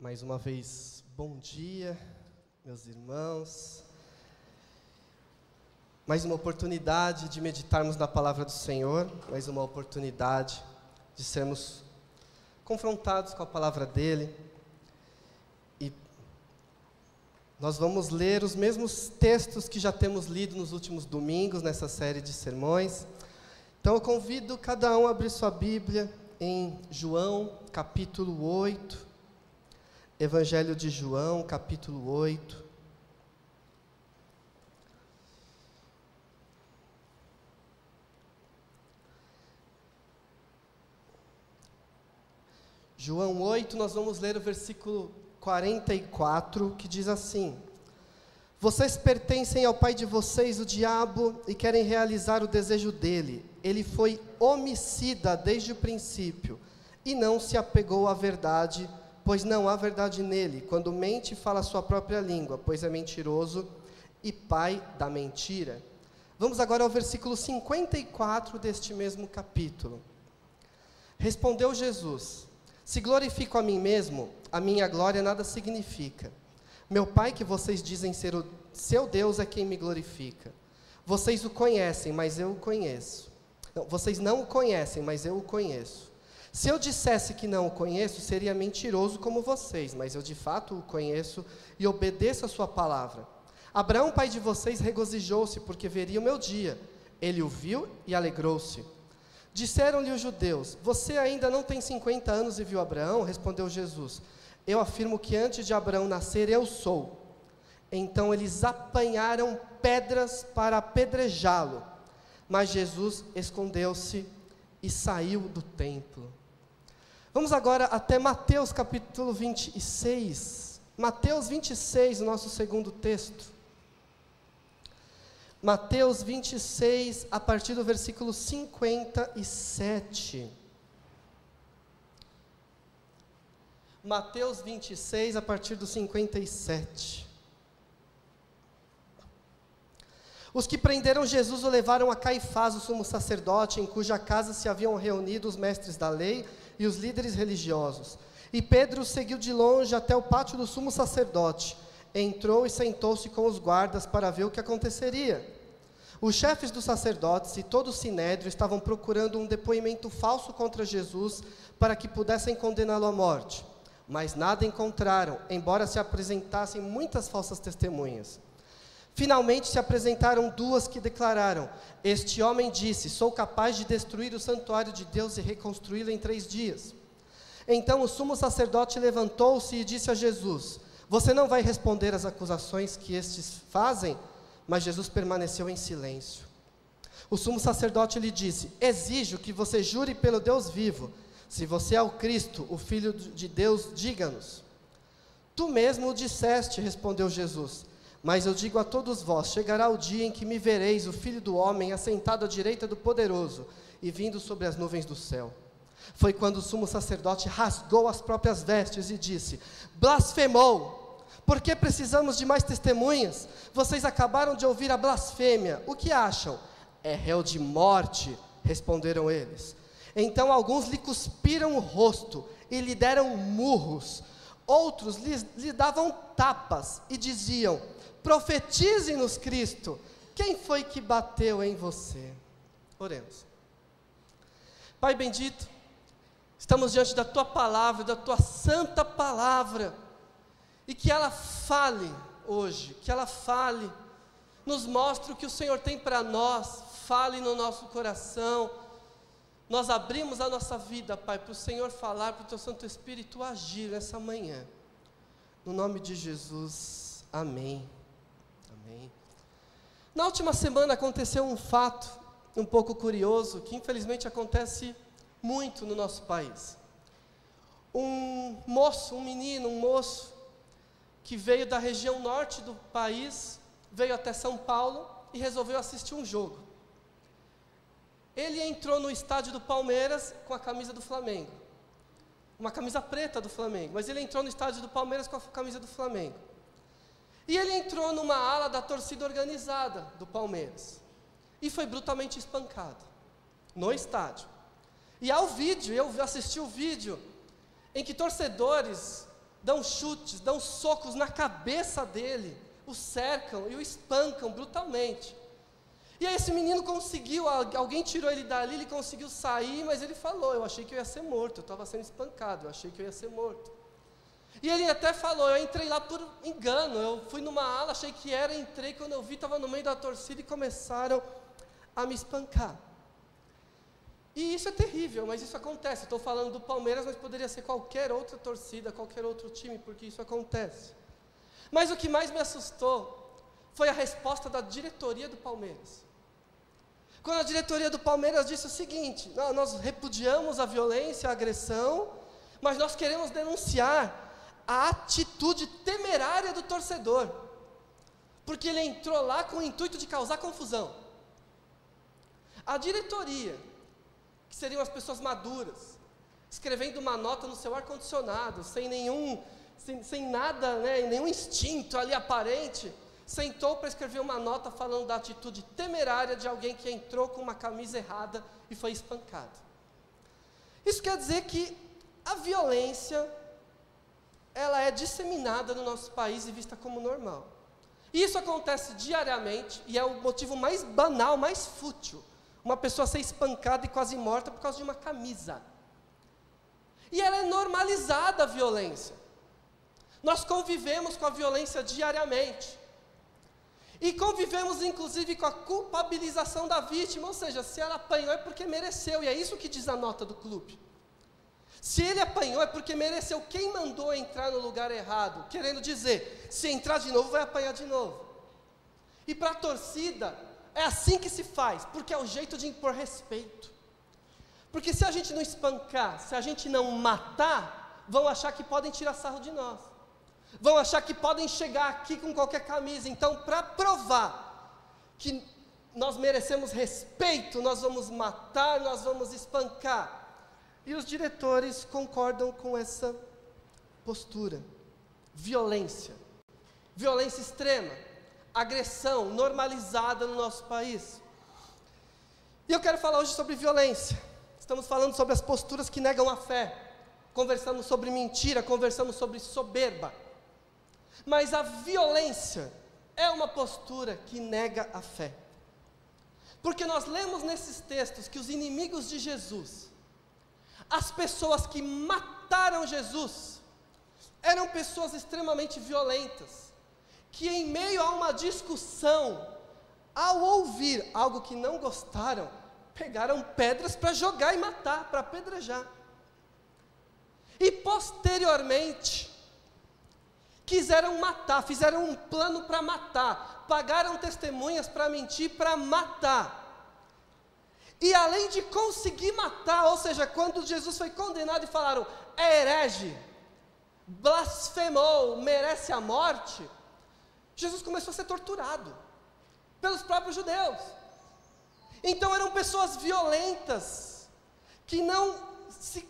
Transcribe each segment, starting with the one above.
Mais uma vez, bom dia, meus irmãos. Mais uma oportunidade de meditarmos na palavra do Senhor, mais uma oportunidade de sermos confrontados com a palavra dele. E nós vamos ler os mesmos textos que já temos lido nos últimos domingos nessa série de sermões. Então eu convido cada um a abrir sua Bíblia em João, capítulo 8. Evangelho de João, capítulo 8. João 8, nós vamos ler o versículo 44, que diz assim: Vocês pertencem ao pai de vocês, o diabo, e querem realizar o desejo dele. Ele foi homicida desde o princípio e não se apegou à verdade pois não há verdade nele. Quando mente, fala a sua própria língua, pois é mentiroso e pai da mentira. Vamos agora ao versículo 54 deste mesmo capítulo. Respondeu Jesus: Se glorifico a mim mesmo, a minha glória nada significa. Meu Pai, que vocês dizem ser o seu Deus, é quem me glorifica. Vocês o conhecem, mas eu o conheço. Não, vocês não o conhecem, mas eu o conheço. Se eu dissesse que não o conheço, seria mentiroso como vocês, mas eu de fato o conheço e obedeço a sua palavra. Abraão, pai de vocês, regozijou-se porque veria o meu dia. Ele o viu e alegrou-se. Disseram-lhe os judeus: Você ainda não tem 50 anos e viu Abraão? Respondeu Jesus: Eu afirmo que antes de Abraão nascer, eu sou. Então eles apanharam pedras para apedrejá-lo. Mas Jesus escondeu-se e saiu do templo. Vamos agora até Mateus capítulo 26. Mateus 26, o nosso segundo texto. Mateus 26, a partir do versículo 57. Mateus 26, a partir do 57. Os que prenderam Jesus o levaram a Caifás, o sumo sacerdote, em cuja casa se haviam reunido os mestres da lei e os líderes religiosos. E Pedro seguiu de longe até o pátio do sumo sacerdote. Entrou e sentou-se com os guardas para ver o que aconteceria. Os chefes dos sacerdotes e todo o sinédrio estavam procurando um depoimento falso contra Jesus para que pudessem condená-lo à morte. Mas nada encontraram, embora se apresentassem muitas falsas testemunhas. Finalmente se apresentaram duas que declararam: Este homem disse: Sou capaz de destruir o santuário de Deus e reconstruí-lo em três dias. Então o sumo sacerdote levantou-se e disse a Jesus: Você não vai responder às acusações que estes fazem? Mas Jesus permaneceu em silêncio. O sumo sacerdote lhe disse: Exijo que você jure pelo Deus vivo. Se você é o Cristo, o Filho de Deus, diga-nos. Tu mesmo o disseste, respondeu Jesus. Mas eu digo a todos vós: chegará o dia em que me vereis, o filho do homem, assentado à direita do poderoso e vindo sobre as nuvens do céu. Foi quando o sumo sacerdote rasgou as próprias vestes e disse: Blasfemou! Por que precisamos de mais testemunhas? Vocês acabaram de ouvir a blasfêmia. O que acham? É réu de morte, responderam eles. Então alguns lhe cuspiram o rosto e lhe deram murros. Outros lhe, lhe davam tapas e diziam: Profetize-nos, Cristo. Quem foi que bateu em você? Oremos. Pai bendito, estamos diante da tua palavra, da tua santa palavra, e que ela fale hoje, que ela fale, nos mostre o que o Senhor tem para nós, fale no nosso coração. Nós abrimos a nossa vida, Pai, para o Senhor falar, para o teu Santo Espírito agir nessa manhã. No nome de Jesus, amém. Na última semana aconteceu um fato um pouco curioso que infelizmente acontece muito no nosso país. Um moço, um menino, um moço que veio da região norte do país, veio até São Paulo e resolveu assistir um jogo. Ele entrou no estádio do Palmeiras com a camisa do Flamengo. Uma camisa preta do Flamengo, mas ele entrou no estádio do Palmeiras com a camisa do Flamengo. E ele entrou numa ala da torcida organizada do Palmeiras e foi brutalmente espancado no estádio. E há o vídeo, eu assisti o vídeo em que torcedores dão chutes, dão socos na cabeça dele, o cercam e o espancam brutalmente. E aí esse menino conseguiu, alguém tirou ele dali, ele conseguiu sair, mas ele falou: Eu achei que eu ia ser morto, eu estava sendo espancado, eu achei que eu ia ser morto. E ele até falou: Eu entrei lá por engano, eu fui numa ala, achei que era, entrei, quando eu vi, estava no meio da torcida e começaram a me espancar. E isso é terrível, mas isso acontece. Estou falando do Palmeiras, mas poderia ser qualquer outra torcida, qualquer outro time, porque isso acontece. Mas o que mais me assustou foi a resposta da diretoria do Palmeiras. Quando a diretoria do Palmeiras disse o seguinte: nós repudiamos a violência, a agressão, mas nós queremos denunciar a atitude temerária do torcedor, porque ele entrou lá com o intuito de causar confusão. A diretoria, que seriam as pessoas maduras, escrevendo uma nota no seu ar-condicionado, sem nenhum, sem, sem nada, né, nenhum instinto ali aparente, sentou para escrever uma nota falando da atitude temerária de alguém que entrou com uma camisa errada e foi espancado. Isso quer dizer que a violência ela é disseminada no nosso país e vista como normal. Isso acontece diariamente e é o motivo mais banal, mais fútil uma pessoa ser espancada e quase morta por causa de uma camisa. E ela é normalizada a violência. Nós convivemos com a violência diariamente. E convivemos inclusive com a culpabilização da vítima, ou seja, se ela apanhou é porque mereceu, e é isso que diz a nota do clube. Se ele apanhou é porque mereceu. Quem mandou entrar no lugar errado? Querendo dizer, se entrar de novo, vai apanhar de novo. E para a torcida, é assim que se faz, porque é o jeito de impor respeito. Porque se a gente não espancar, se a gente não matar, vão achar que podem tirar sarro de nós. Vão achar que podem chegar aqui com qualquer camisa. Então, para provar que nós merecemos respeito, nós vamos matar, nós vamos espancar. E os diretores concordam com essa postura. Violência. Violência extrema agressão normalizada no nosso país. E eu quero falar hoje sobre violência. Estamos falando sobre as posturas que negam a fé. Conversamos sobre mentira, conversamos sobre soberba. Mas a violência é uma postura que nega a fé. Porque nós lemos nesses textos que os inimigos de Jesus, as pessoas que mataram Jesus, eram pessoas extremamente violentas que, em meio a uma discussão, ao ouvir algo que não gostaram, pegaram pedras para jogar e matar, para apedrejar. E posteriormente, quiseram matar, fizeram um plano para matar, pagaram testemunhas para mentir, para matar. E além de conseguir matar, ou seja, quando Jesus foi condenado e falaram, é herege, blasfemou, merece a morte, Jesus começou a ser torturado pelos próprios judeus. Então eram pessoas violentas, que não se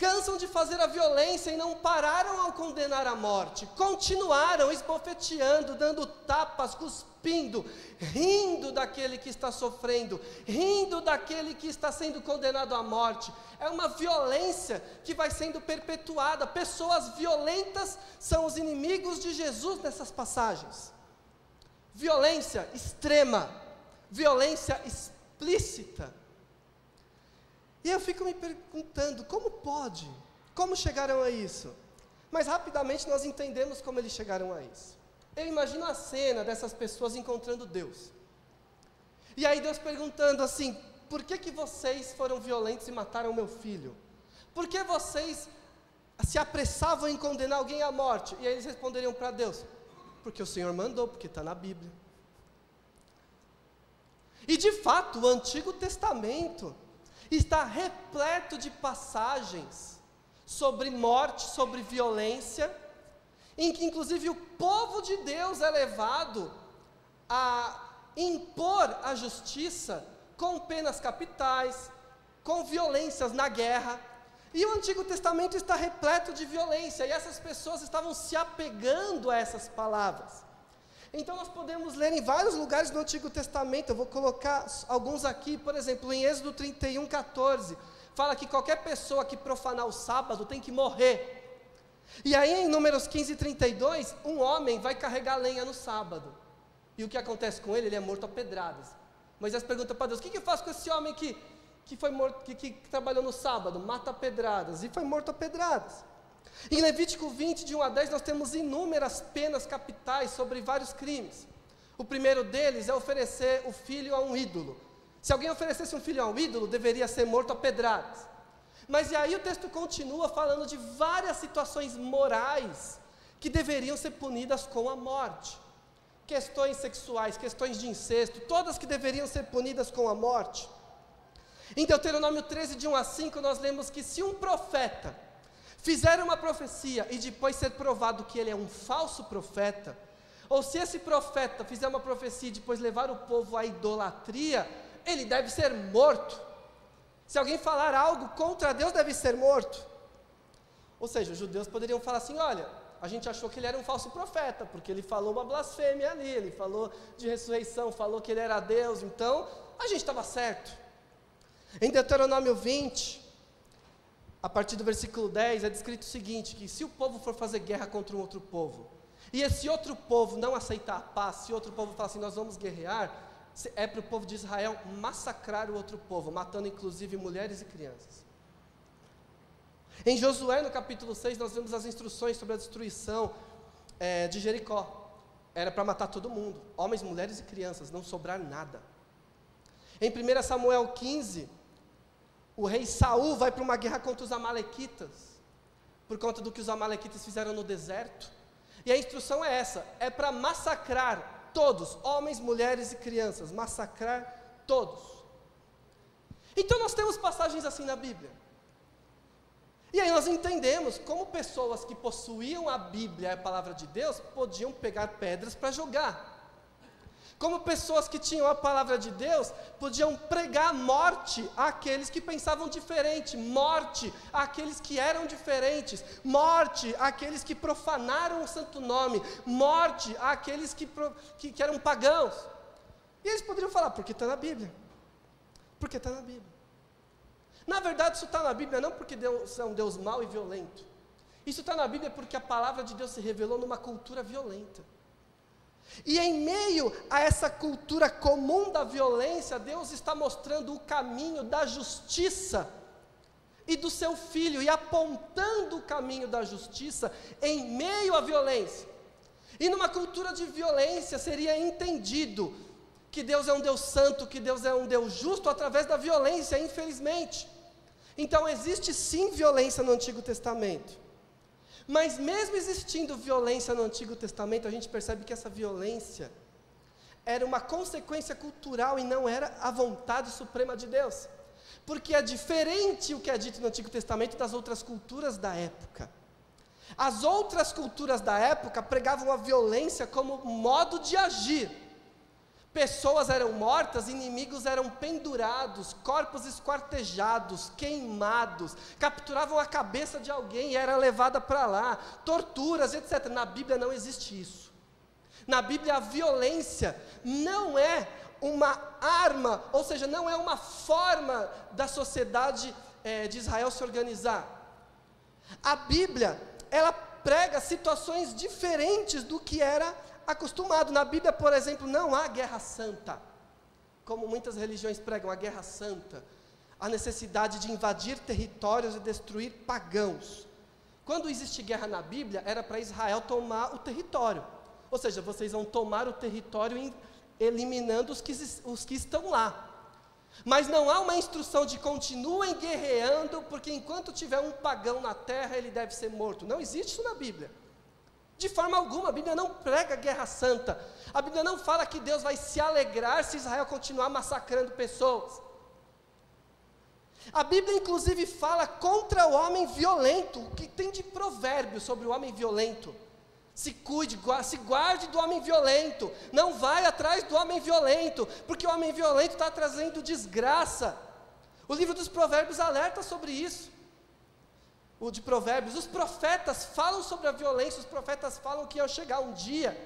cansam de fazer a violência e não pararam ao condenar a morte, continuaram esbofeteando, dando tapas, cuspindo, rindo daquele que está sofrendo, rindo daquele que está sendo condenado à morte. É uma violência que vai sendo perpetuada. Pessoas violentas são os inimigos de Jesus nessas passagens. Violência extrema, violência explícita. E eu fico me perguntando, como pode? Como chegaram a isso? Mas rapidamente nós entendemos como eles chegaram a isso. Eu imagino a cena dessas pessoas encontrando Deus. E aí Deus perguntando assim: por que, que vocês foram violentos e mataram meu filho? Por que vocês se apressavam em condenar alguém à morte? E aí eles responderiam para Deus: porque o Senhor mandou, porque está na Bíblia. E de fato, o Antigo Testamento está repleto de passagens sobre morte, sobre violência, em que inclusive o povo de Deus é levado a impor a justiça com penas capitais, com violências na guerra. E o Antigo Testamento está repleto de violência, e essas pessoas estavam se apegando a essas palavras. Então nós podemos ler em vários lugares do Antigo Testamento, eu vou colocar alguns aqui, por exemplo, em Êxodo 31, 14, fala que qualquer pessoa que profanar o sábado tem que morrer. E aí, em Números 15 e 32, um homem vai carregar lenha no sábado. E o que acontece com ele? Ele é morto a pedradas. Moisés pergunta para Deus: o que, que eu faço com esse homem que, que, foi morto, que, que trabalhou no sábado? Mata a pedradas. E foi morto a pedradas. Em Levítico 20, de 1 a 10, nós temos inúmeras penas capitais sobre vários crimes. O primeiro deles é oferecer o filho a um ídolo. Se alguém oferecesse um filho a um ídolo, deveria ser morto a pedradas. Mas e aí o texto continua falando de várias situações morais que deveriam ser punidas com a morte. Questões sexuais, questões de incesto, todas que deveriam ser punidas com a morte. Em Deuteronômio 13, de 1 a 5, nós lemos que se um profeta fizer uma profecia e depois ser provado que ele é um falso profeta, ou se esse profeta fizer uma profecia e depois levar o povo à idolatria, ele deve ser morto. Se alguém falar algo contra Deus, deve ser morto. Ou seja, os judeus poderiam falar assim: olha, a gente achou que ele era um falso profeta, porque ele falou uma blasfêmia ali, ele falou de ressurreição, falou que ele era Deus, então a gente estava certo. Em Deuteronômio 20, a partir do versículo 10, é descrito o seguinte: que se o povo for fazer guerra contra um outro povo, e esse outro povo não aceitar a paz, se outro povo falar assim, nós vamos guerrear, é para o povo de Israel massacrar o outro povo, matando inclusive mulheres e crianças. Em Josué, no capítulo 6, nós vemos as instruções sobre a destruição é, de Jericó. Era para matar todo mundo, homens, mulheres e crianças, não sobrar nada. Em 1 Samuel 15, o rei Saul vai para uma guerra contra os amalequitas, por conta do que os amalequitas fizeram no deserto. E a instrução é essa: é para massacrar todos, homens, mulheres e crianças, massacrar todos. Então nós temos passagens assim na Bíblia. E aí nós entendemos como pessoas que possuíam a Bíblia, a palavra de Deus, podiam pegar pedras para jogar. Como pessoas que tinham a palavra de Deus podiam pregar morte àqueles que pensavam diferente, morte àqueles que eram diferentes, morte àqueles que profanaram o santo nome, morte àqueles que, que, que eram pagãos. E eles poderiam falar, porque está na Bíblia. Porque está na Bíblia. Na verdade, isso está na Bíblia não porque Deus é um Deus mau e violento. Isso está na Bíblia porque a palavra de Deus se revelou numa cultura violenta. E em meio a essa cultura comum da violência, Deus está mostrando o caminho da justiça e do seu filho, e apontando o caminho da justiça em meio à violência. E numa cultura de violência seria entendido que Deus é um Deus santo, que Deus é um Deus justo através da violência, infelizmente. Então existe sim violência no Antigo Testamento. Mas mesmo existindo violência no Antigo Testamento, a gente percebe que essa violência era uma consequência cultural e não era a vontade suprema de Deus. Porque é diferente o que é dito no Antigo Testamento das outras culturas da época. As outras culturas da época pregavam a violência como modo de agir. Pessoas eram mortas, inimigos eram pendurados, corpos esquartejados, queimados, capturavam a cabeça de alguém e era levada para lá, torturas, etc. Na Bíblia não existe isso. Na Bíblia a violência não é uma arma, ou seja, não é uma forma da sociedade é, de Israel se organizar. A Bíblia, ela prega situações diferentes do que era acostumado. Na Bíblia, por exemplo, não há guerra santa. Como muitas religiões pregam, a guerra santa. A necessidade de invadir territórios e destruir pagãos. Quando existe guerra na Bíblia, era para Israel tomar o território. Ou seja, vocês vão tomar o território eliminando os que, os que estão lá. Mas não há uma instrução de continuem guerreando, porque enquanto tiver um pagão na terra, ele deve ser morto. Não existe isso na Bíblia. De forma alguma, a Bíblia não prega guerra santa. A Bíblia não fala que Deus vai se alegrar se Israel continuar massacrando pessoas. A Bíblia, inclusive, fala contra o homem violento. O que tem de provérbio sobre o homem violento? Se cuide, se guarde do homem violento. Não vai atrás do homem violento, porque o homem violento está trazendo desgraça. O livro dos Provérbios alerta sobre isso o de Provérbios, os profetas falam sobre a violência, os profetas falam que ia chegar um dia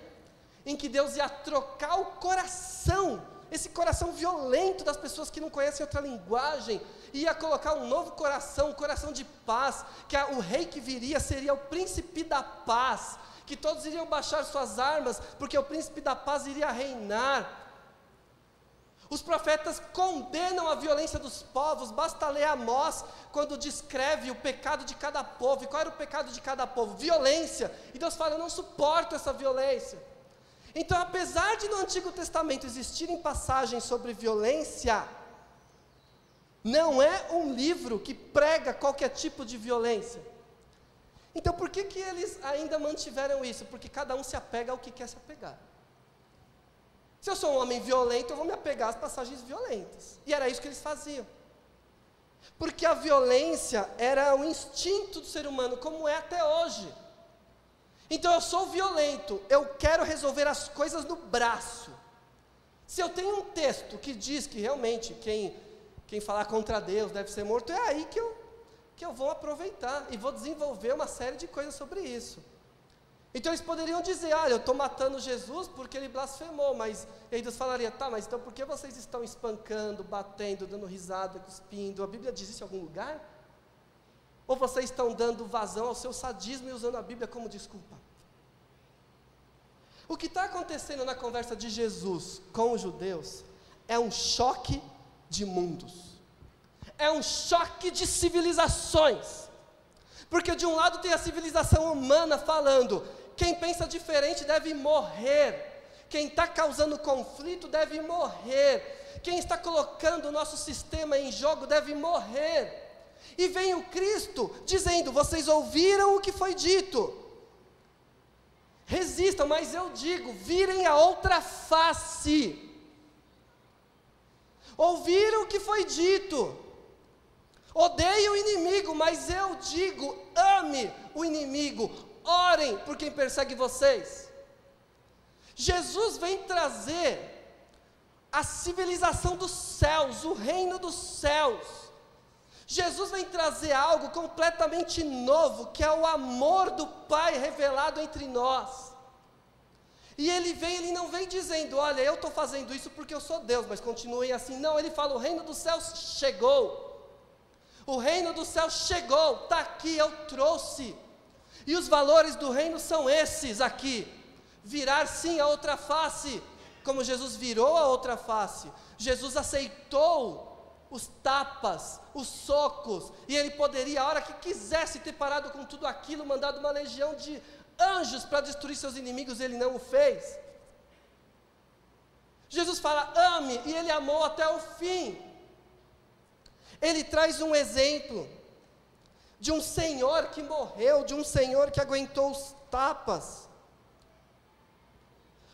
em que Deus ia trocar o coração esse coração violento das pessoas que não conhecem outra linguagem, ia colocar um novo coração, um coração de paz, que a, o rei que viria seria o príncipe da paz, que todos iriam baixar suas armas, porque o príncipe da paz iria reinar. Os profetas condenam a violência dos povos, basta ler Amós quando descreve o pecado de cada povo. E qual era o pecado de cada povo? Violência. E Deus fala: Eu não suporto essa violência. Então, apesar de no Antigo Testamento existirem passagens sobre violência, não é um livro que prega qualquer tipo de violência. Então, por que, que eles ainda mantiveram isso? Porque cada um se apega ao que quer se apegar. Se eu sou um homem violento, eu vou me apegar às passagens violentas. E era isso que eles faziam. Porque a violência era um instinto do ser humano, como é até hoje. Então eu sou violento, eu quero resolver as coisas no braço. Se eu tenho um texto que diz que realmente quem, quem falar contra Deus deve ser morto, é aí que eu, que eu vou aproveitar e vou desenvolver uma série de coisas sobre isso. Então eles poderiam dizer, ah, eu estou matando Jesus porque ele blasfemou, mas e Deus falaria, tá, mas então por que vocês estão espancando, batendo, dando risada, cuspindo? A Bíblia diz isso em algum lugar? Ou vocês estão dando vazão ao seu sadismo e usando a Bíblia como desculpa? O que está acontecendo na conversa de Jesus com os judeus é um choque de mundos, é um choque de civilizações. Porque de um lado tem a civilização humana falando, quem pensa diferente deve morrer. Quem está causando conflito deve morrer. Quem está colocando o nosso sistema em jogo deve morrer. E vem o Cristo dizendo: Vocês ouviram o que foi dito. Resistam, mas eu digo: virem a outra face. Ouviram o que foi dito. Odeie o inimigo, mas eu digo: ame o inimigo, orem por quem persegue vocês. Jesus vem trazer a civilização dos céus, o reino dos céus. Jesus vem trazer algo completamente novo, que é o amor do Pai revelado entre nós. E ele vem, ele não vem dizendo, olha, eu estou fazendo isso porque eu sou Deus, mas continuem assim. Não, ele fala, o reino dos céus chegou. O reino dos céus chegou, está aqui, eu trouxe. E os valores do reino são esses aqui: virar sim a outra face, como Jesus virou a outra face. Jesus aceitou os tapas, os socos, e ele poderia, a hora que quisesse, ter parado com tudo aquilo, mandado uma legião de anjos para destruir seus inimigos, ele não o fez. Jesus fala, ame, e ele amou até o fim. Ele traz um exemplo de um senhor que morreu, de um senhor que aguentou os tapas.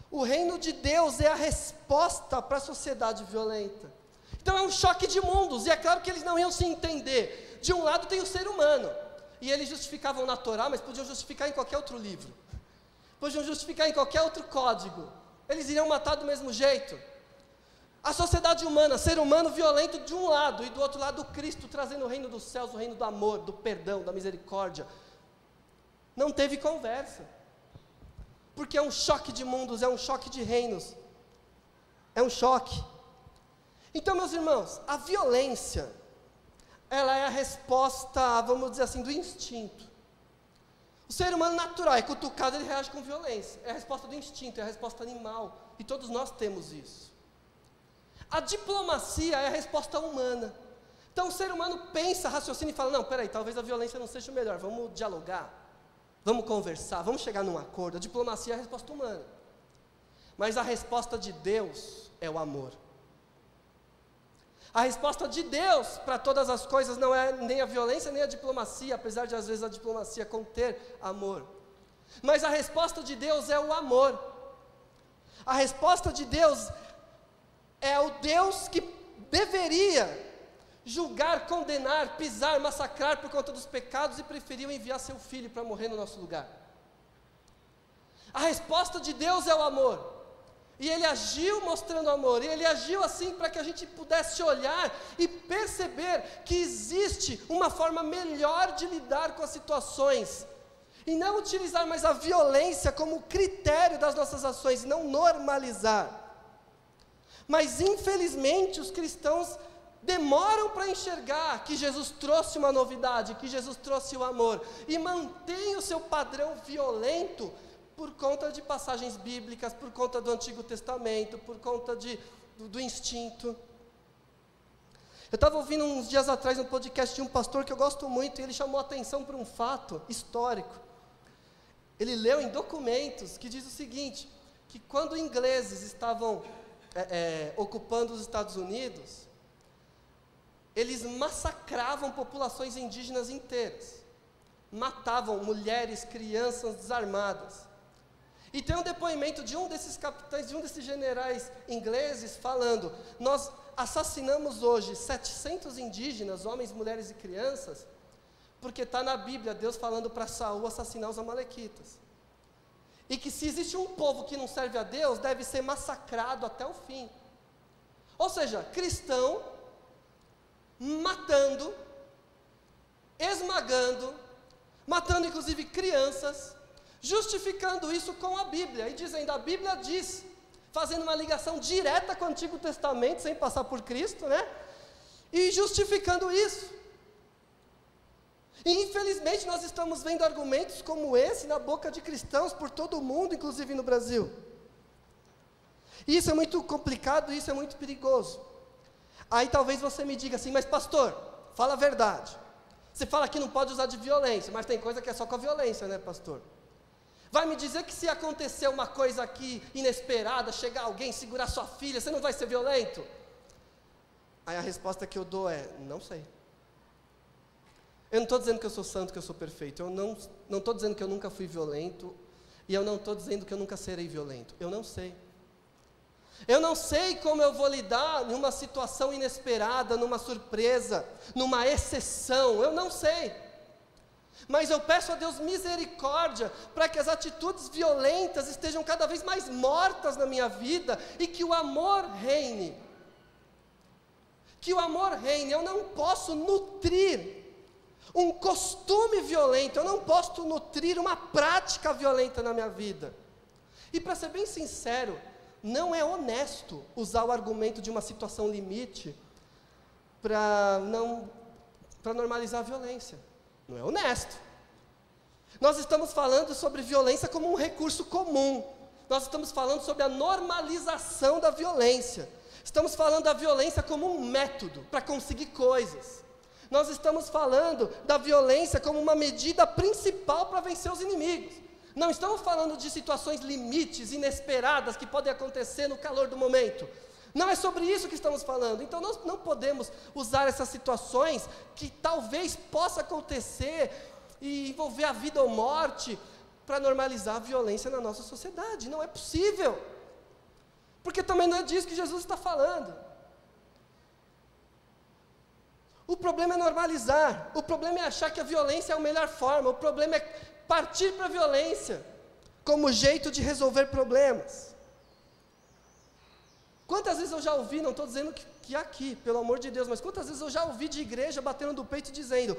O reino de Deus é a resposta para a sociedade violenta. Então é um choque de mundos, e é claro que eles não iam se entender. De um lado tem o ser humano, e eles justificavam na Torá, mas podiam justificar em qualquer outro livro, podiam justificar em qualquer outro código. Eles iriam matar do mesmo jeito. A sociedade humana, ser humano violento de um lado e do outro lado Cristo trazendo o reino dos céus, o reino do amor, do perdão, da misericórdia. Não teve conversa. Porque é um choque de mundos, é um choque de reinos. É um choque. Então, meus irmãos, a violência, ela é a resposta, vamos dizer assim, do instinto. O ser humano natural é cutucado, ele reage com violência. É a resposta do instinto, é a resposta animal. E todos nós temos isso. A diplomacia é a resposta humana. Então o ser humano pensa, raciocina e fala: não, peraí, talvez a violência não seja o melhor, vamos dialogar, vamos conversar, vamos chegar num acordo. A diplomacia é a resposta humana. Mas a resposta de Deus é o amor. A resposta de Deus para todas as coisas não é nem a violência nem a diplomacia, apesar de às vezes a diplomacia conter amor. Mas a resposta de Deus é o amor. A resposta de Deus é o Deus que deveria julgar, condenar, pisar, massacrar por conta dos pecados e preferiu enviar seu filho para morrer no nosso lugar. A resposta de Deus é o amor. E ele agiu mostrando amor, e ele agiu assim para que a gente pudesse olhar e perceber que existe uma forma melhor de lidar com as situações, e não utilizar mais a violência como critério das nossas ações, e não normalizar. Mas infelizmente os cristãos demoram para enxergar que Jesus trouxe uma novidade, que Jesus trouxe o amor, e mantém o seu padrão violento por conta de passagens bíblicas, por conta do Antigo Testamento, por conta de, do, do instinto. Eu estava ouvindo uns dias atrás um podcast de um pastor que eu gosto muito, e ele chamou a atenção para um fato histórico. Ele leu em documentos que diz o seguinte: que quando ingleses estavam é, é, ocupando os Estados Unidos, eles massacravam populações indígenas inteiras, matavam mulheres, crianças desarmadas. E tem um depoimento de um desses capitães, de um desses generais ingleses, falando: Nós assassinamos hoje 700 indígenas, homens, mulheres e crianças, porque está na Bíblia Deus falando para Saul assassinar os Amalequitas. E que se existe um povo que não serve a Deus, deve ser massacrado até o fim. Ou seja, cristão matando, esmagando, matando inclusive crianças, justificando isso com a Bíblia e dizendo: a Bíblia diz, fazendo uma ligação direta com o Antigo Testamento, sem passar por Cristo, né? E justificando isso. E infelizmente nós estamos vendo argumentos como esse na boca de cristãos por todo o mundo, inclusive no Brasil. E isso é muito complicado, isso é muito perigoso. Aí talvez você me diga assim, mas pastor, fala a verdade. Você fala que não pode usar de violência, mas tem coisa que é só com a violência, né, pastor? Vai me dizer que se acontecer uma coisa aqui inesperada, chegar alguém, segurar sua filha, você não vai ser violento? Aí a resposta que eu dou é: não sei. Eu não estou dizendo que eu sou santo, que eu sou perfeito. Eu não estou dizendo que eu nunca fui violento. E eu não estou dizendo que eu nunca serei violento. Eu não sei. Eu não sei como eu vou lidar numa situação inesperada, numa surpresa, numa exceção. Eu não sei. Mas eu peço a Deus misericórdia para que as atitudes violentas estejam cada vez mais mortas na minha vida e que o amor reine. Que o amor reine. Eu não posso nutrir um costume violento, eu não posso nutrir uma prática violenta na minha vida. E para ser bem sincero, não é honesto usar o argumento de uma situação limite para não para normalizar a violência. Não é honesto. Nós estamos falando sobre violência como um recurso comum. Nós estamos falando sobre a normalização da violência. Estamos falando da violência como um método para conseguir coisas. Nós estamos falando da violência como uma medida principal para vencer os inimigos. Não estamos falando de situações limites, inesperadas, que podem acontecer no calor do momento. Não é sobre isso que estamos falando. Então nós não podemos usar essas situações que talvez possa acontecer e envolver a vida ou morte para normalizar a violência na nossa sociedade. Não é possível. Porque também não é disso que Jesus está falando. O problema é normalizar. O problema é achar que a violência é a melhor forma. O problema é partir para a violência como jeito de resolver problemas. Quantas vezes eu já ouvi, não estou dizendo que, que aqui, pelo amor de Deus, mas quantas vezes eu já ouvi de igreja batendo no peito dizendo: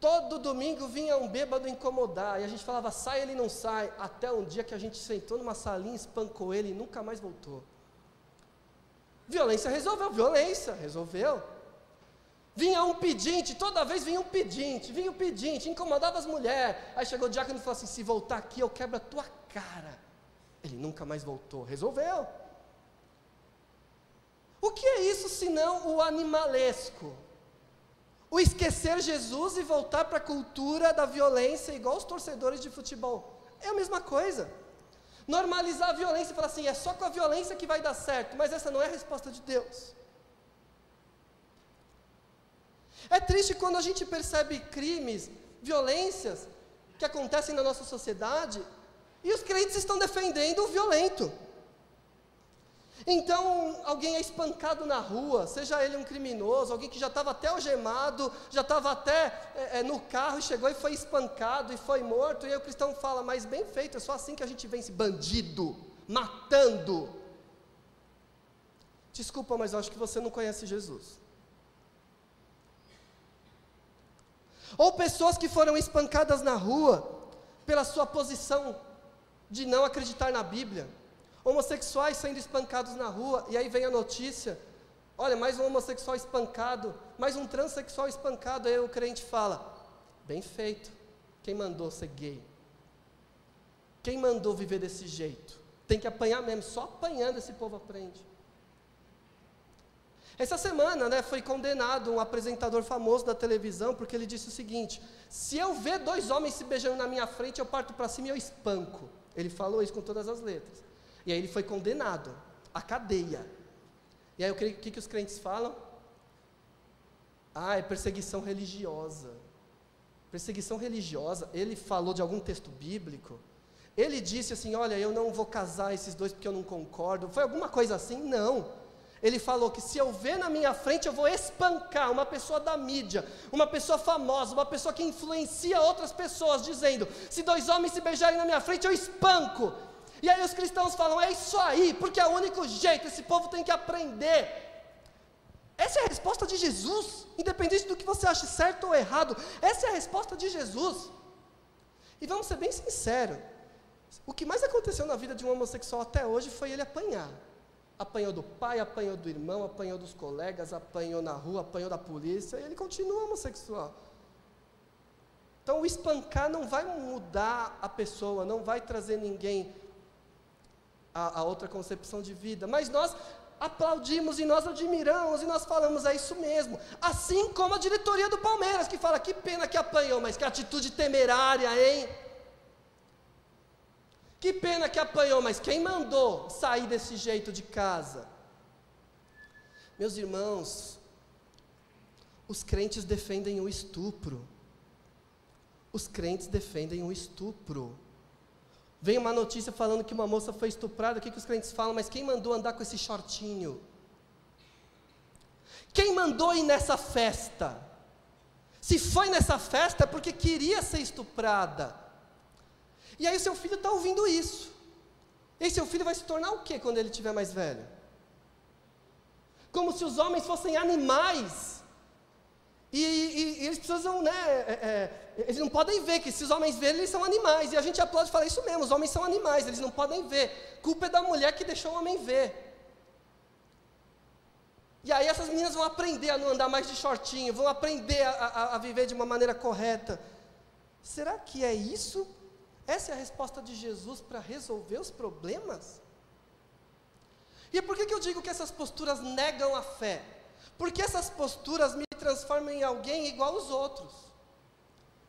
todo domingo vinha um bêbado incomodar, e a gente falava, sai, ele não sai, até um dia que a gente sentou numa salinha, espancou ele e nunca mais voltou. Violência resolveu, violência resolveu. Vinha um pedinte, toda vez vinha um pedinte, vinha um pedinte, incomodava as mulheres. Aí chegou o diácono e falou assim: se voltar aqui, eu quebro a tua cara. Ele nunca mais voltou, resolveu. O que é isso senão o animalesco? O esquecer Jesus e voltar para a cultura da violência, igual os torcedores de futebol. É a mesma coisa. Normalizar a violência e falar assim: é só com a violência que vai dar certo, mas essa não é a resposta de Deus. É triste quando a gente percebe crimes, violências que acontecem na nossa sociedade e os crentes estão defendendo o violento. Então, alguém é espancado na rua, seja ele um criminoso, alguém que já estava até algemado, já estava até é, é, no carro e chegou e foi espancado e foi morto, e aí o cristão fala, mas bem feito, é só assim que a gente vence bandido, matando. Desculpa, mas eu acho que você não conhece Jesus. Ou pessoas que foram espancadas na rua pela sua posição de não acreditar na Bíblia. Homossexuais sendo espancados na rua, e aí vem a notícia: olha, mais um homossexual espancado, mais um transexual espancado. Aí o crente fala: bem feito, quem mandou ser gay? Quem mandou viver desse jeito? Tem que apanhar mesmo, só apanhando esse povo aprende. Essa semana, né, foi condenado um apresentador famoso da televisão porque ele disse o seguinte: se eu ver dois homens se beijando na minha frente, eu parto para cima e eu espanco. Ele falou isso com todas as letras. E aí ele foi condenado à cadeia. E aí o que, que, os crentes falam? Ah, é perseguição religiosa. Perseguição religiosa. Ele falou de algum texto bíblico? Ele disse assim: Olha, eu não vou casar esses dois porque eu não concordo. Foi alguma coisa assim? Não. Ele falou que se eu ver na minha frente, eu vou espancar uma pessoa da mídia, uma pessoa famosa, uma pessoa que influencia outras pessoas, dizendo: se dois homens se beijarem na minha frente, eu espanco. E aí os cristãos falam: é isso aí, porque é o único jeito, esse povo tem que aprender. Essa é a resposta de Jesus, independente do que você ache certo ou errado, essa é a resposta de Jesus. E vamos ser bem sinceros: o que mais aconteceu na vida de um homossexual até hoje foi ele apanhar. Apanhou do pai, apanhou do irmão, apanhou dos colegas, apanhou na rua, apanhou da polícia, e ele continua homossexual. Então, o espancar não vai mudar a pessoa, não vai trazer ninguém a, a outra concepção de vida, mas nós aplaudimos e nós admiramos e nós falamos, é isso mesmo. Assim como a diretoria do Palmeiras, que fala, que pena que apanhou, mas que atitude temerária, hein? Que pena que apanhou, mas quem mandou sair desse jeito de casa? Meus irmãos, os crentes defendem o estupro. Os crentes defendem o estupro. Vem uma notícia falando que uma moça foi estuprada, o que, que os crentes falam? Mas quem mandou andar com esse shortinho? Quem mandou ir nessa festa? Se foi nessa festa é porque queria ser estuprada. E aí seu filho está ouvindo isso. E seu filho vai se tornar o que quando ele estiver mais velho? Como se os homens fossem animais. E, e, e eles precisam, né? É, é, eles não podem ver que se os homens verem, eles são animais. E a gente aplaude e fala isso mesmo: os homens são animais, eles não podem ver. Culpa é da mulher que deixou o homem ver. E aí essas meninas vão aprender a não andar mais de shortinho, vão aprender a, a, a viver de uma maneira correta. Será que é isso essa é a resposta de Jesus para resolver os problemas? E por que, que eu digo que essas posturas negam a fé? Porque essas posturas me transformam em alguém igual aos outros.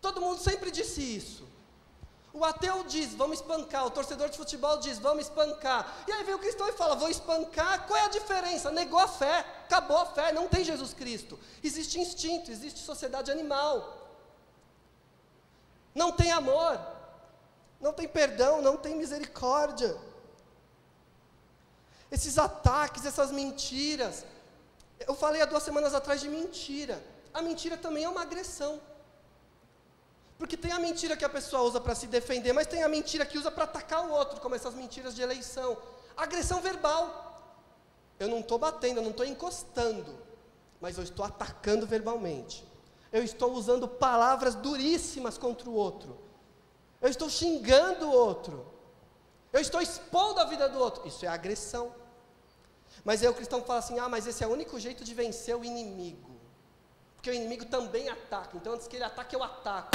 Todo mundo sempre disse isso. O ateu diz, vamos espancar. O torcedor de futebol diz, vamos espancar. E aí vem o cristão e fala, vou espancar. Qual é a diferença? Negou a fé, acabou a fé, não tem Jesus Cristo. Existe instinto, existe sociedade animal. Não tem amor não tem perdão, não tem misericórdia. Esses ataques, essas mentiras. Eu falei há duas semanas atrás de mentira. A mentira também é uma agressão. Porque tem a mentira que a pessoa usa para se defender, mas tem a mentira que usa para atacar o outro, como essas mentiras de eleição. Agressão verbal. Eu não estou batendo, eu não estou encostando, mas eu estou atacando verbalmente. Eu estou usando palavras duríssimas contra o outro. Eu estou xingando o outro. Eu estou expondo a vida do outro. Isso é agressão. Mas aí o cristão fala assim: ah, mas esse é o único jeito de vencer o inimigo. Porque o inimigo também ataca. Então, antes que ele ataque, eu ataco.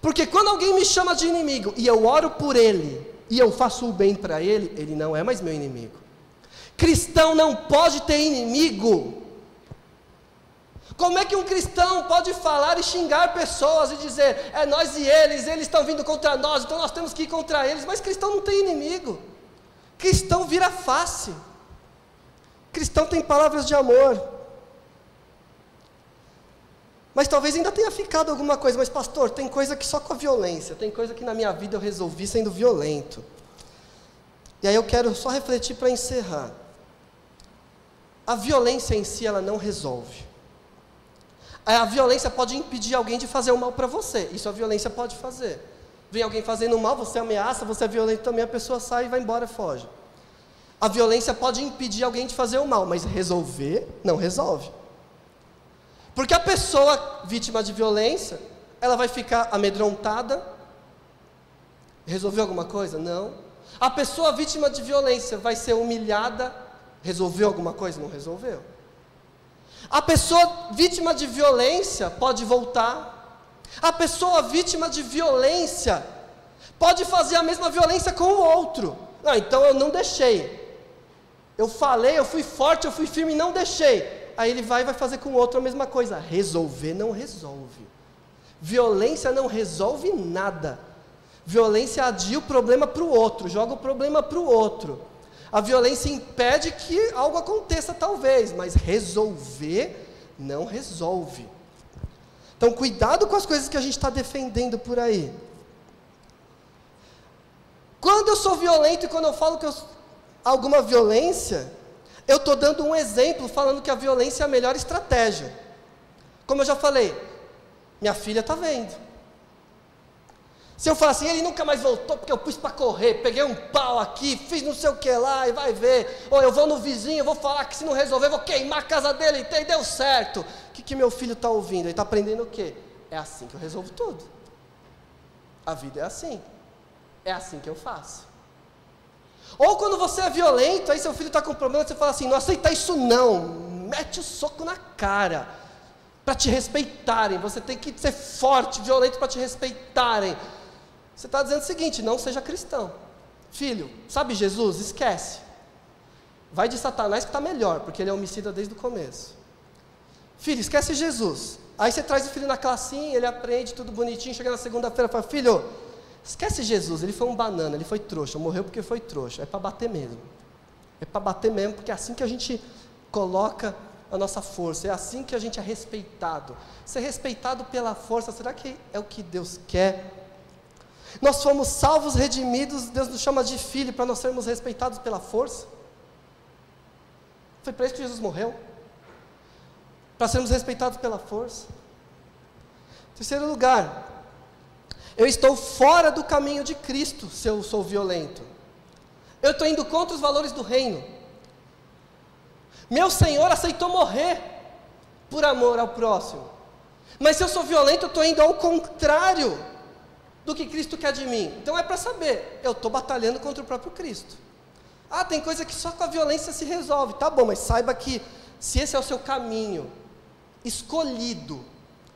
Porque quando alguém me chama de inimigo e eu oro por ele, e eu faço o bem para ele, ele não é mais meu inimigo. Cristão não pode ter inimigo. Como é que um cristão pode falar e xingar pessoas e dizer, é nós e eles, eles estão vindo contra nós, então nós temos que ir contra eles, mas cristão não tem inimigo. Cristão vira face. Cristão tem palavras de amor. Mas talvez ainda tenha ficado alguma coisa, mas pastor, tem coisa que só com a violência, tem coisa que na minha vida eu resolvi sendo violento. E aí eu quero só refletir para encerrar. A violência em si, ela não resolve. A violência pode impedir alguém de fazer o mal para você. Isso a violência pode fazer. Vem alguém fazendo mal, você ameaça, você é violento também, a pessoa sai e vai embora, foge. A violência pode impedir alguém de fazer o mal, mas resolver não resolve. Porque a pessoa vítima de violência, ela vai ficar amedrontada. Resolveu alguma coisa? Não. A pessoa vítima de violência vai ser humilhada. Resolveu alguma coisa? Não resolveu. A pessoa vítima de violência pode voltar. A pessoa vítima de violência pode fazer a mesma violência com o outro. Não, então eu não deixei. Eu falei, eu fui forte, eu fui firme e não deixei aí ele vai e vai fazer com o outro a mesma coisa. Resolver não resolve. Violência não resolve nada. Violência adia o problema para o outro, joga o problema para o outro. A violência impede que algo aconteça, talvez, mas resolver não resolve. Então, cuidado com as coisas que a gente está defendendo por aí. Quando eu sou violento e quando eu falo que eu, alguma violência, eu estou dando um exemplo falando que a violência é a melhor estratégia. Como eu já falei, minha filha está vendo. Se eu falar assim, ele nunca mais voltou porque eu pus para correr, peguei um pau aqui, fiz não sei o que lá e vai ver. Ou eu vou no vizinho, vou falar que se não resolver, vou queimar a casa dele e deu certo. O que, que meu filho está ouvindo? Ele está aprendendo o quê? É assim que eu resolvo tudo. A vida é assim. É assim que eu faço. Ou quando você é violento, aí seu filho está com problema, você fala assim: não aceita isso não, mete o soco na cara, para te respeitarem. Você tem que ser forte, violento para te respeitarem. Você está dizendo o seguinte: não seja cristão. Filho, sabe Jesus? Esquece. Vai de Satanás que está melhor, porque ele é homicida desde o começo. Filho, esquece Jesus. Aí você traz o filho na classinha, ele aprende tudo bonitinho, chega na segunda-feira e fala: Filho, Esquece Jesus, ele foi um banana, ele foi trouxa, morreu porque foi trouxa. É para bater mesmo. É para bater mesmo, porque é assim que a gente coloca a nossa força, é assim que a gente é respeitado. Ser respeitado pela força, será que é o que Deus quer? Nós fomos salvos, redimidos, Deus nos chama de filho para nós sermos respeitados pela força. Foi para isso que Jesus morreu. Para sermos respeitados pela força. Terceiro lugar, eu estou fora do caminho de Cristo se eu sou violento. Eu estou indo contra os valores do reino. Meu Senhor aceitou morrer por amor ao próximo. Mas se eu sou violento, eu estou indo ao contrário do que Cristo quer de mim. Então é para saber, eu estou batalhando contra o próprio Cristo. Ah, tem coisa que só com a violência se resolve. Tá bom, mas saiba que se esse é o seu caminho escolhido,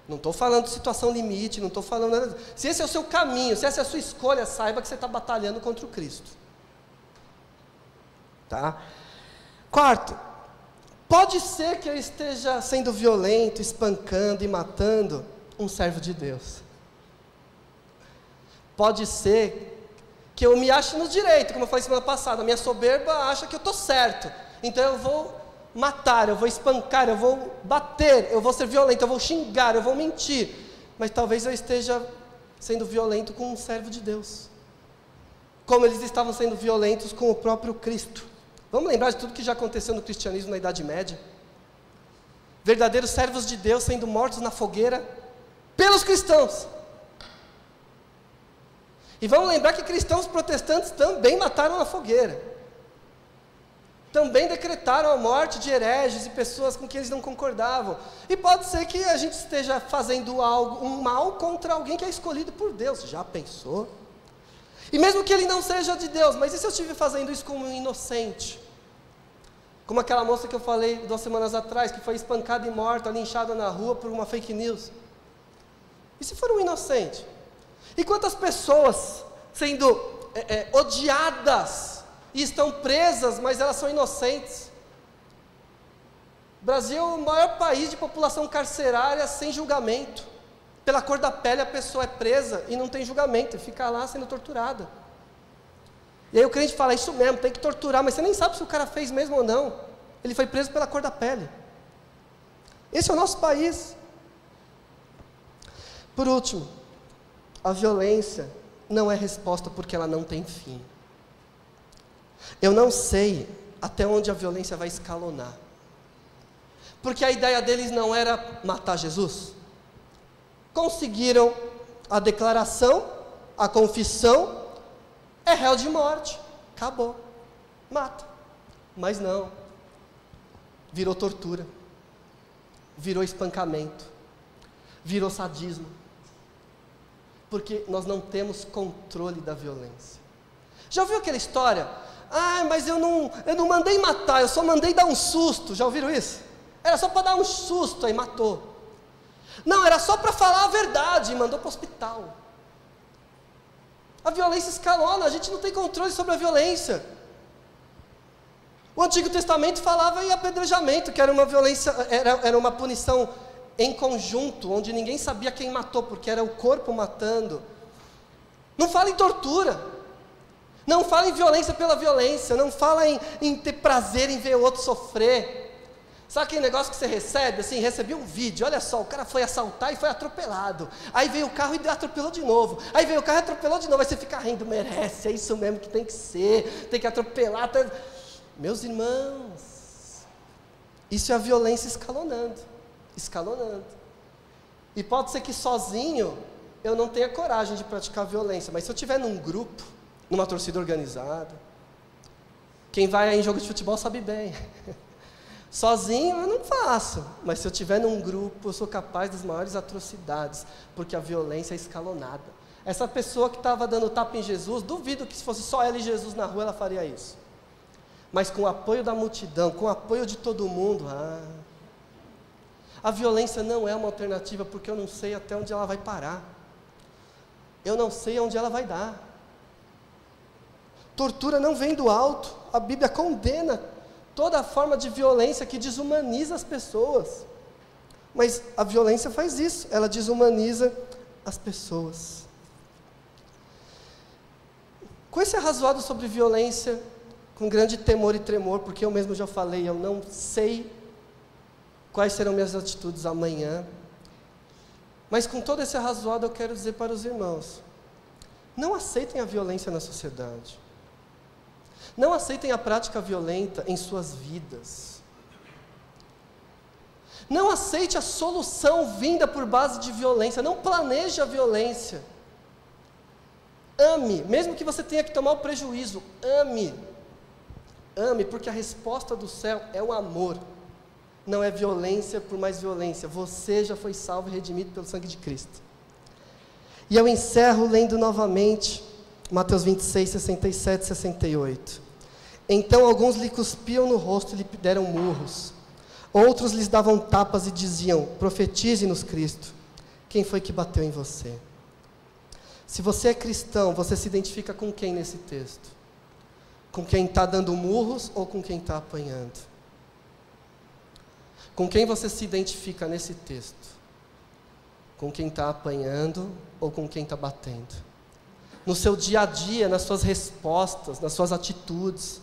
não estou falando de situação limite, não estou falando nada. Se esse é o seu caminho, se essa é a sua escolha, saiba que você está batalhando contra o Cristo. Tá? Quarto, pode ser que eu esteja sendo violento, espancando e matando um servo de Deus. Pode ser que eu me ache no direito, como eu falei semana passada, a minha soberba acha que eu estou certo. Então eu vou matar, eu vou espancar, eu vou bater, eu vou ser violento, eu vou xingar, eu vou mentir. Mas talvez eu esteja sendo violento com um servo de Deus. Como eles estavam sendo violentos com o próprio Cristo. Vamos lembrar de tudo que já aconteceu no cristianismo na Idade Média? Verdadeiros servos de Deus sendo mortos na fogueira pelos cristãos. E vamos lembrar que cristãos protestantes também mataram na fogueira também decretaram a morte de hereges e pessoas com quem eles não concordavam. E pode ser que a gente esteja fazendo algo, um mal contra alguém que é escolhido por Deus. Já pensou? E mesmo que ele não seja de Deus, mas e se eu estiver fazendo isso como um inocente? Como aquela moça que eu falei duas semanas atrás, que foi espancada e morta, linchada na rua por uma fake news. E se for um inocente? E quantas pessoas sendo é, é, odiadas e estão presas, mas elas são inocentes? O Brasil é o maior país de população carcerária sem julgamento. Pela cor da pele a pessoa é presa e não tem julgamento, fica lá sendo torturada. E aí o crente fala, isso mesmo, tem que torturar, mas você nem sabe se o cara fez mesmo ou não. Ele foi preso pela cor da pele. Esse é o nosso país. Por último, a violência não é resposta porque ela não tem fim. Eu não sei até onde a violência vai escalonar. Porque a ideia deles não era matar Jesus. Conseguiram a declaração, a confissão, é réu de morte. Acabou. Mata. Mas não. Virou tortura. Virou espancamento. Virou sadismo. Porque nós não temos controle da violência. Já ouviu aquela história? Ah, mas eu não, eu não mandei matar, eu só mandei dar um susto. Já ouviram isso? Era só para dar um susto, aí matou. Não, era só para falar a verdade mandou para o hospital. A violência escalona, a gente não tem controle sobre a violência. O Antigo Testamento falava em apedrejamento, que era uma violência, era, era uma punição em conjunto, onde ninguém sabia quem matou, porque era o corpo matando. Não fala em tortura. Não fala em violência pela violência. Não fala em, em ter prazer em ver o outro sofrer. Sabe aquele negócio que você recebe? Assim, recebi um vídeo, olha só, o cara foi assaltar e foi atropelado. Aí veio o carro e atropelou de novo. Aí veio o carro e atropelou de novo. Aí você fica rindo, merece, é isso mesmo que tem que ser, tem que atropelar. Tá... Meus irmãos, isso é a violência escalonando escalonando. E pode ser que sozinho eu não tenha coragem de praticar violência, mas se eu estiver num grupo, numa torcida organizada, quem vai em jogo de futebol sabe bem. Sozinho eu não faço, mas se eu estiver num grupo, eu sou capaz das maiores atrocidades, porque a violência é escalonada. Essa pessoa que estava dando tapa em Jesus, duvido que se fosse só ela e Jesus na rua, ela faria isso. Mas com o apoio da multidão, com o apoio de todo mundo, ah. A violência não é uma alternativa porque eu não sei até onde ela vai parar. Eu não sei aonde ela vai dar. Tortura não vem do alto. A Bíblia condena toda forma de violência que desumaniza as pessoas. Mas a violência faz isso, ela desumaniza as pessoas. Com esse arrazoado sobre violência, com grande temor e tremor, porque eu mesmo já falei, eu não sei quais serão minhas atitudes amanhã. Mas com todo esse arrazoado, eu quero dizer para os irmãos: não aceitem a violência na sociedade. Não aceitem a prática violenta em suas vidas. Não aceite a solução vinda por base de violência. Não planeje a violência. Ame, mesmo que você tenha que tomar o prejuízo. Ame. Ame, porque a resposta do céu é o amor. Não é violência por mais violência. Você já foi salvo e redimido pelo sangue de Cristo. E eu encerro lendo novamente Mateus 26, 67 e 68. Então alguns lhe cuspiam no rosto e lhe deram murros. Outros lhes davam tapas e diziam: Profetize-nos, Cristo. Quem foi que bateu em você? Se você é cristão, você se identifica com quem nesse texto? Com quem está dando murros ou com quem está apanhando? Com quem você se identifica nesse texto? Com quem está apanhando ou com quem está batendo? No seu dia a dia, nas suas respostas, nas suas atitudes,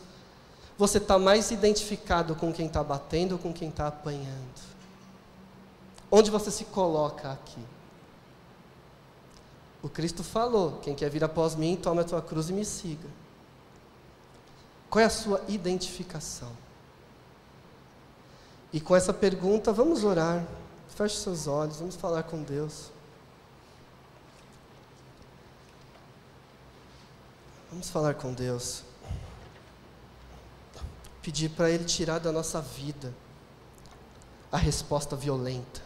você está mais identificado com quem está batendo ou com quem está apanhando? Onde você se coloca aqui? O Cristo falou: quem quer vir após mim, tome a tua cruz e me siga. Qual é a sua identificação? E com essa pergunta, vamos orar. Feche seus olhos, vamos falar com Deus. Vamos falar com Deus pedir para Ele tirar da nossa vida a resposta violenta.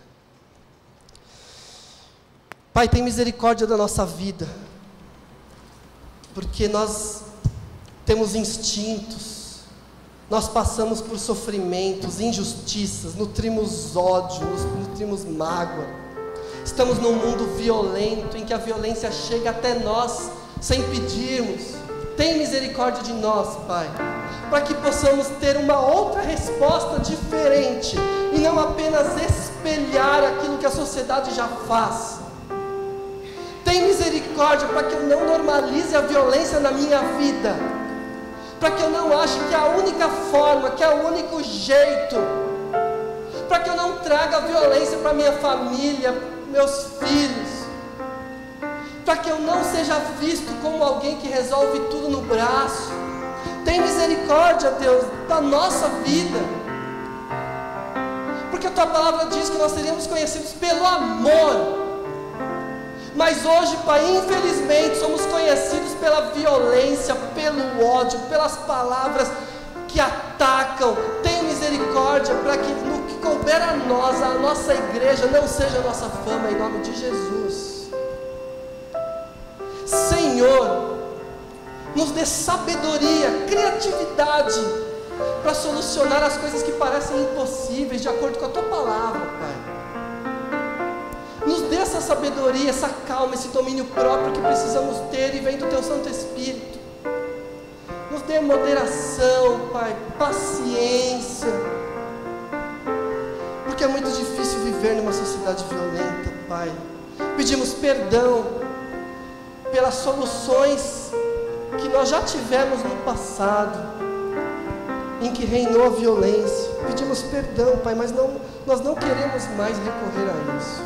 Pai, tem misericórdia da nossa vida, porque nós temos instintos, nós passamos por sofrimentos, injustiças, nutrimos ódio, nutrimos mágoa, Estamos num mundo violento, em que a violência chega até nós sem pedirmos. Tem misericórdia de nós, Pai, para que possamos ter uma outra resposta diferente e não apenas espelhar aquilo que a sociedade já faz. Tem misericórdia para que eu não normalize a violência na minha vida, para que eu não ache que é a única forma, que é o único jeito, para que eu não traga violência para minha família, meus filhos, para que eu não seja visto como alguém que resolve tudo no braço. Tem misericórdia, Deus, da nossa vida. Porque a tua palavra diz que nós seríamos conhecidos pelo amor. Mas hoje, Pai, infelizmente, somos conhecidos pela violência, pelo ódio, pelas palavras que atacam. Tem misericórdia para que no que couber a nós, a nossa igreja, não seja a nossa fama, em nome de Jesus. Senhor, nos dê sabedoria, criatividade para solucionar as coisas que parecem impossíveis, de acordo com a tua palavra, Pai. Nos dê essa sabedoria, essa calma, esse domínio próprio que precisamos ter e vem do Teu Santo Espírito. Nos dê moderação, Pai, paciência. Porque é muito difícil viver numa sociedade violenta, Pai. Pedimos perdão pelas soluções que nós já tivemos no passado, em que reinou a violência. Pedimos perdão, Pai, mas não, nós não queremos mais recorrer a isso.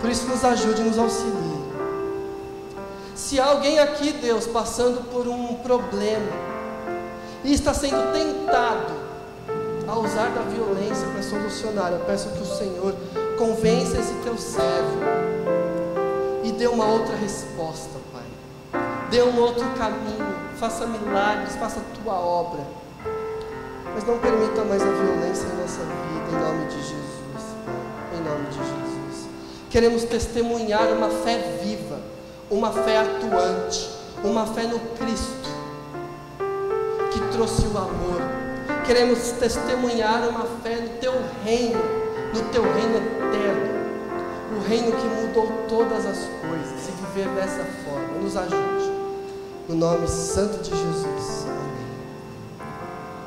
Por isso, nos ajude, nos auxilie. Se há alguém aqui, Deus, passando por um problema e está sendo tentado a usar da violência para solucionar, eu peço que o Senhor convença esse teu servo e dê uma outra resposta. Dê um outro caminho, faça milagres, faça a tua obra. Mas não permita mais a violência em nossa vida, em nome de Jesus. Em nome de Jesus. Queremos testemunhar uma fé viva, uma fé atuante, uma fé no Cristo, que trouxe o amor. Queremos testemunhar uma fé no Teu reino, no Teu reino eterno, o reino que mudou todas as coisas, e viver dessa forma. Nos ajude. No nome santo de Jesus.